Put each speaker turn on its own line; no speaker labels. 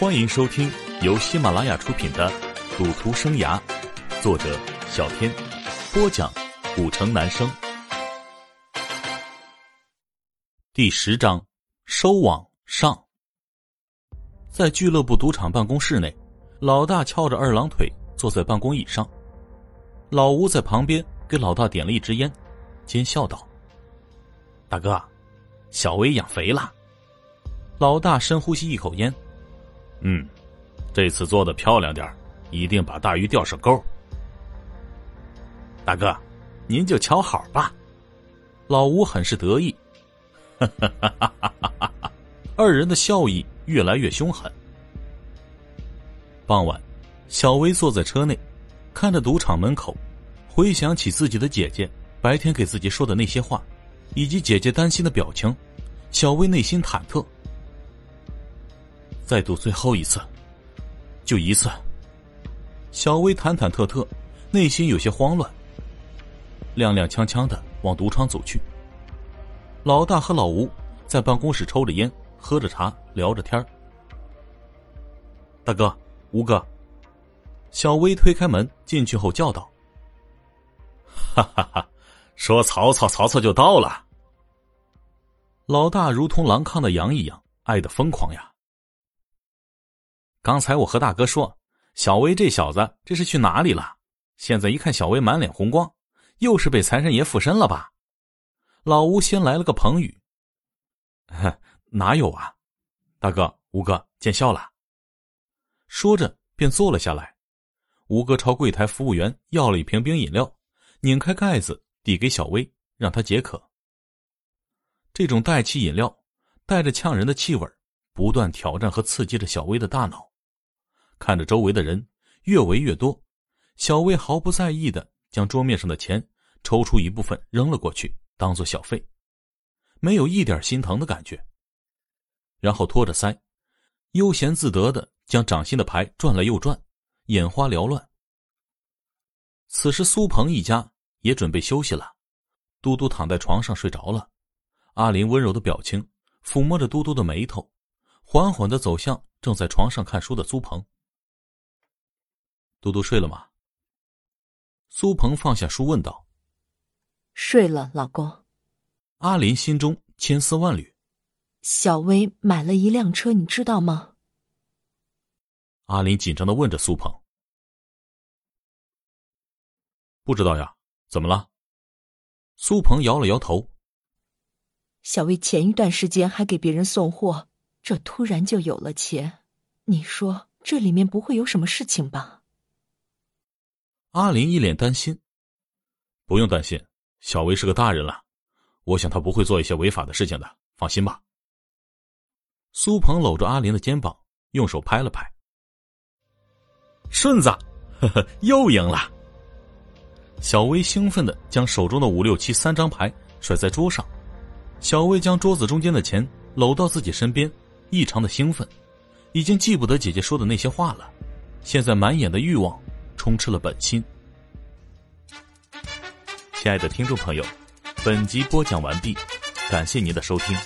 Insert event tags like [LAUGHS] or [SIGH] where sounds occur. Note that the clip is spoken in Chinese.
欢迎收听由喜马拉雅出品的《赌徒生涯》，作者小天，播讲古城男生。第十章收网上。在俱乐部赌场办公室内，老大翘着二郎腿坐在办公椅上，老吴在旁边给老大点了一支烟，奸笑道：“大哥，小薇养肥了。”老大深呼吸一口烟。嗯，这次做的漂亮点一定把大鱼钓上钩。大哥，您就瞧好吧。老吴很是得意，哈哈哈哈哈哈！二人的笑意越来越凶狠。傍晚，小薇坐在车内，看着赌场门口，回想起自己的姐姐白天给自己说的那些话，以及姐姐担心的表情，小薇内心忐忑。再赌最后一次，就一次。小薇忐忐忑忑，内心有些慌乱，踉踉跄跄的往赌场走去。老大和老吴在办公室抽着烟，喝着茶，聊着天大哥，吴哥，小薇推开门进去后叫道：“哈哈哈，说曹操，曹操就到了。”老大如同狼亢的羊一样，爱的疯狂呀。刚才我和大哥说，小薇这小子这是去哪里了？现在一看，小薇满脸红光，又是被财神爷附身了吧？老吴先来了个捧语：“ [LAUGHS] 哪有啊，大哥，吴哥见笑了。”说着便坐了下来。吴哥朝柜台服务员要了一瓶冰饮料，拧开盖子递给小薇，让他解渴。这种带气饮料带着呛人的气味，不断挑战和刺激着小薇的大脑。看着周围的人越围越多，小薇毫不在意的将桌面上的钱抽出一部分扔了过去，当做小费，没有一点心疼的感觉。然后托着腮，悠闲自得的将掌心的牌转来又转，眼花缭乱。此时苏鹏一家也准备休息了，嘟嘟躺在床上睡着了。阿林温柔的表情抚摸着嘟嘟的眉头，缓缓的走向正在床上看书的苏鹏。嘟嘟睡了吗？苏鹏放下书问道。
睡了，老公。
阿林心中千丝万缕。
小薇买了一辆车，你知道吗？
阿林紧张的问着苏鹏。不知道呀，怎么了？苏鹏摇了摇头。
小薇前一段时间还给别人送货，这突然就有了钱，你说这里面不会有什么事情吧？
阿林一脸担心，不用担心，小薇是个大人了，我想她不会做一些违法的事情的，放心吧。苏鹏搂着阿林的肩膀，用手拍了拍。顺子，呵呵，又赢了。小薇兴奋的将手中的五六七三张牌甩在桌上，小薇将桌子中间的钱搂到自己身边，异常的兴奋，已经记不得姐姐说的那些话了，现在满眼的欲望。充斥了本心。亲爱的听众朋友，本集播讲完毕，感谢您的收听。